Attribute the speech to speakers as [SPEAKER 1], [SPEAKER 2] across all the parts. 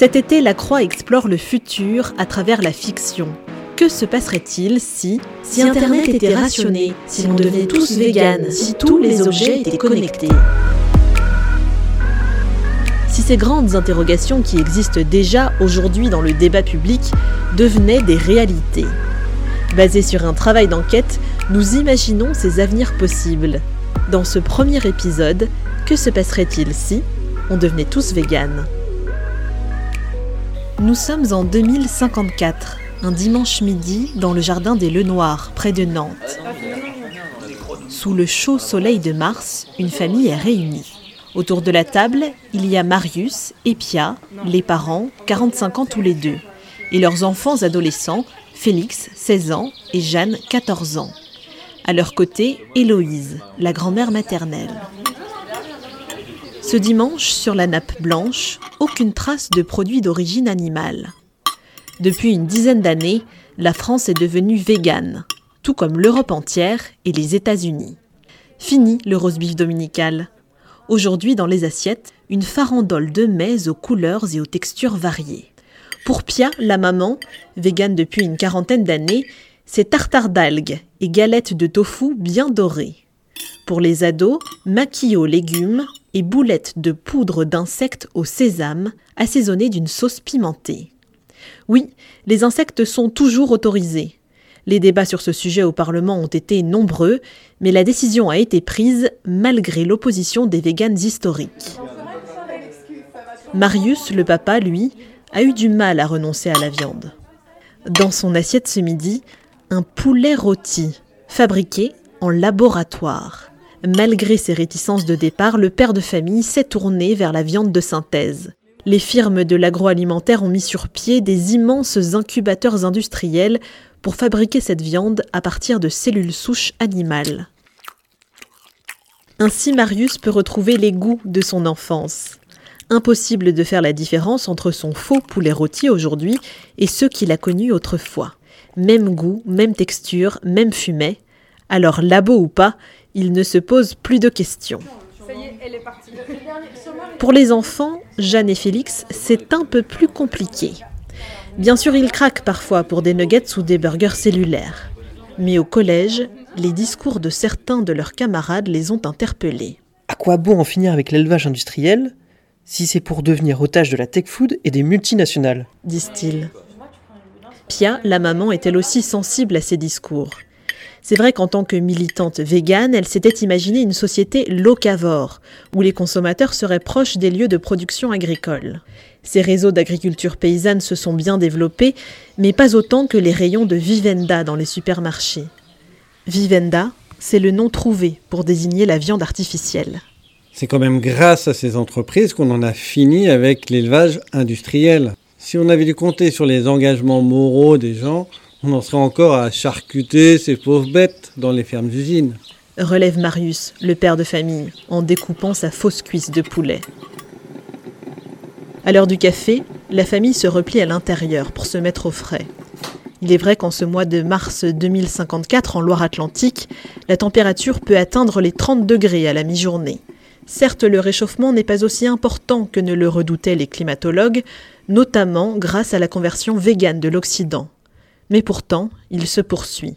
[SPEAKER 1] Cet été, la Croix explore le futur à travers la fiction. Que se passerait-il si, si Internet était rationné, si l'on devenait tous véganes, si tous les objets étaient connectés? Si ces grandes interrogations qui existent déjà aujourd'hui dans le débat public devenaient des réalités Basé sur un travail d'enquête, nous imaginons ces avenirs possibles. Dans ce premier épisode, que se passerait-il si on devenait tous véganes? Nous sommes en 2054, un dimanche midi dans le jardin des Lenoirs, près de Nantes. Sous le chaud soleil de mars, une famille est réunie. Autour de la table, il y a Marius et Pia, les parents, 45 ans tous les deux, et leurs enfants adolescents, Félix, 16 ans, et Jeanne, 14 ans. À leur côté, Héloïse, la grand-mère maternelle. Ce dimanche, sur la nappe blanche, aucune trace de produits d'origine animale. Depuis une dizaine d'années, la France est devenue végane, tout comme l'Europe entière et les États-Unis. Fini le roast beef dominical. Aujourd'hui, dans les assiettes, une farandole de mets aux couleurs et aux textures variées. Pour Pia, la maman, végane depuis une quarantaine d'années, c'est tartare d'algues et galettes de tofu bien dorées. Pour les ados, maquis aux légumes et boulettes de poudre d'insectes au sésame assaisonnées d'une sauce pimentée. Oui, les insectes sont toujours autorisés. Les débats sur ce sujet au Parlement ont été nombreux, mais la décision a été prise malgré l'opposition des véganes historiques. Marius, le papa, lui, a eu du mal à renoncer à la viande. Dans son assiette ce midi, un poulet rôti, fabriqué en laboratoire. Malgré ses réticences de départ, le père de famille s'est tourné vers la viande de synthèse. Les firmes de l'agroalimentaire ont mis sur pied des immenses incubateurs industriels pour fabriquer cette viande à partir de cellules souches animales. Ainsi Marius peut retrouver les goûts de son enfance. Impossible de faire la différence entre son faux poulet rôti aujourd'hui et ceux qu'il a connus autrefois. Même goût, même texture, même fumet. Alors labo ou pas, il ne se pose plus de questions. Pour les enfants, Jeanne et Félix, c'est un peu plus compliqué. Bien sûr, ils craquent parfois pour des nuggets ou des burgers cellulaires. Mais au collège, les discours de certains de leurs camarades les ont interpellés.
[SPEAKER 2] À quoi bon en finir avec l'élevage industriel si c'est pour devenir otage de la tech food et des multinationales?
[SPEAKER 1] Disent-ils. Pia, la maman, est elle aussi sensible à ces discours. C'est vrai qu'en tant que militante végane, elle s'était imaginée une société locavore, où les consommateurs seraient proches des lieux de production agricole. Ces réseaux d'agriculture paysanne se sont bien développés, mais pas autant que les rayons de Vivenda dans les supermarchés. Vivenda, c'est le nom trouvé pour désigner la viande artificielle.
[SPEAKER 3] C'est quand même grâce à ces entreprises qu'on en a fini avec l'élevage industriel. Si on avait dû compter sur les engagements moraux des gens, on en serait encore à charcuter ces pauvres bêtes dans les fermes d'usines.
[SPEAKER 1] Relève Marius, le père de famille, en découpant sa fausse cuisse de poulet. À l'heure du café, la famille se replie à l'intérieur pour se mettre au frais. Il est vrai qu'en ce mois de mars 2054 en Loire-Atlantique, la température peut atteindre les 30 degrés à la mi-journée. Certes, le réchauffement n'est pas aussi important que ne le redoutaient les climatologues, notamment grâce à la conversion végane de l'Occident. Mais pourtant, il se poursuit.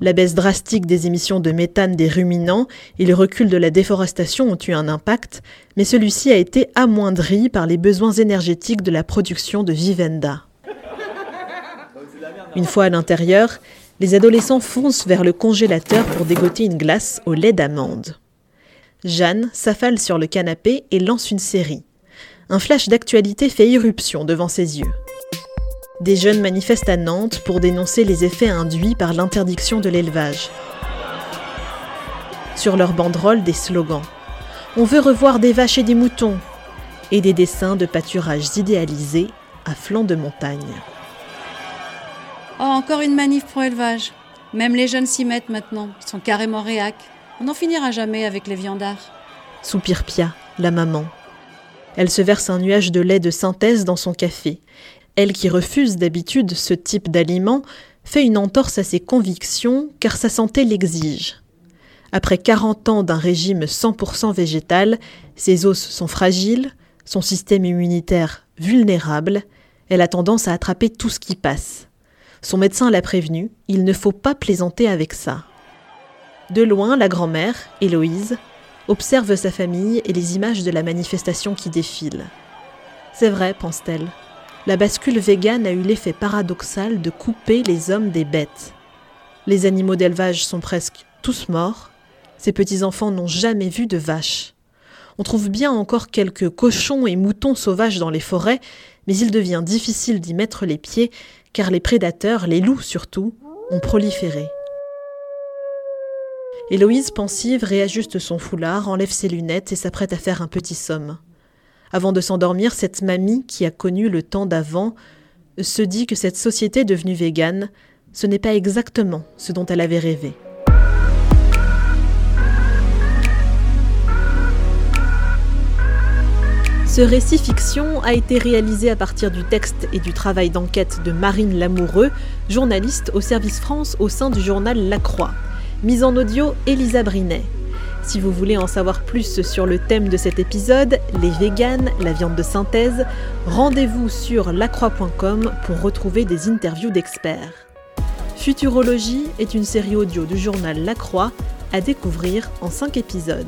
[SPEAKER 1] La baisse drastique des émissions de méthane des ruminants et le recul de la déforestation ont eu un impact, mais celui-ci a été amoindri par les besoins énergétiques de la production de vivenda. Une fois à l'intérieur, les adolescents foncent vers le congélateur pour dégoter une glace au lait d'amande. Jeanne s'affale sur le canapé et lance une série. Un flash d'actualité fait irruption devant ses yeux. Des jeunes manifestent à Nantes pour dénoncer les effets induits par l'interdiction de l'élevage. Sur leur banderole, des slogans. On veut revoir des vaches et des moutons. Et des dessins de pâturages idéalisés à flanc de montagne.
[SPEAKER 4] Oh, encore une manif pro élevage. Même les jeunes s'y mettent maintenant. Ils sont carrément réac. On n'en finira jamais avec les viandards.
[SPEAKER 1] Soupire Pia, la maman. Elle se verse un nuage de lait de synthèse dans son café. Elle qui refuse d'habitude ce type d'aliment fait une entorse à ses convictions car sa santé l'exige. Après 40 ans d'un régime 100% végétal, ses os sont fragiles, Son système immunitaire vulnérable, elle a tendance à attraper tout ce qui passe. Son médecin l'a prévenu, il ne faut pas plaisanter avec ça. De loin, la grand-mère, Héloïse, observe sa famille et les images de la manifestation qui défile. C'est vrai, pense-t-elle. La bascule végane a eu l'effet paradoxal de couper les hommes des bêtes. Les animaux d'élevage sont presque tous morts. Ces petits-enfants n'ont jamais vu de vaches. On trouve bien encore quelques cochons et moutons sauvages dans les forêts, mais il devient difficile d'y mettre les pieds car les prédateurs, les loups surtout, ont proliféré. Héloïse pensive réajuste son foulard, enlève ses lunettes et s'apprête à faire un petit somme. Avant de s'endormir, cette mamie, qui a connu le temps d'avant, se dit que cette société devenue végane, ce n'est pas exactement ce dont elle avait rêvé. Ce récit fiction a été réalisé à partir du texte et du travail d'enquête de Marine Lamoureux, journaliste au service France au sein du journal La Croix. Mise en audio, Elisa Brinet. Si vous voulez en savoir plus sur le thème de cet épisode, les véganes, la viande de synthèse, rendez-vous sur lacroix.com pour retrouver des interviews d'experts. Futurologie est une série audio du journal La Croix à découvrir en 5 épisodes.